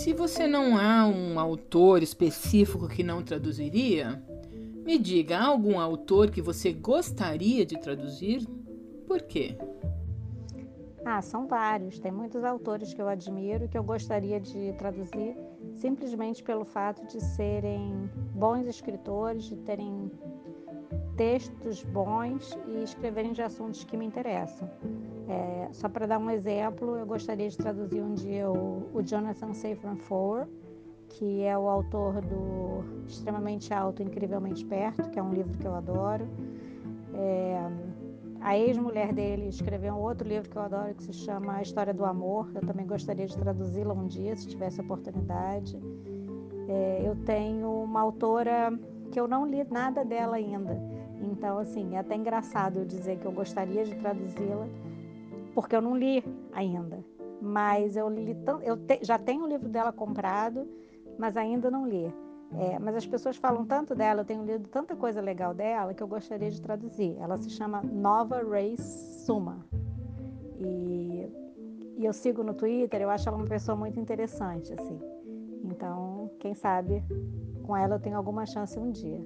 Se você não há um autor específico que não traduziria, me diga, há algum autor que você gostaria de traduzir? Por quê? Ah, são vários. Tem muitos autores que eu admiro e que eu gostaria de traduzir simplesmente pelo fato de serem bons escritores, de terem textos bons e escreverem de assuntos que me interessam. É, só para dar um exemplo, eu gostaria de traduzir um dia o, o Jonathan Safran Foer, que é o autor do Extremamente Alto, Incrivelmente Perto, que é um livro que eu adoro. É, a ex-mulher dele escreveu um outro livro que eu adoro, que se chama A História do Amor. Eu também gostaria de traduzi-la um dia, se tivesse oportunidade. É, eu tenho uma autora que eu não li nada dela ainda. Então, assim, é até engraçado eu dizer que eu gostaria de traduzi-la, porque eu não li ainda. Mas eu li eu te, já tenho o livro dela comprado, mas ainda não li. É, mas as pessoas falam tanto dela, eu tenho lido tanta coisa legal dela que eu gostaria de traduzir. Ela se chama Nova Race Suma. E, e eu sigo no Twitter, eu acho ela uma pessoa muito interessante, assim. Então, quem sabe com ela eu tenho alguma chance um dia.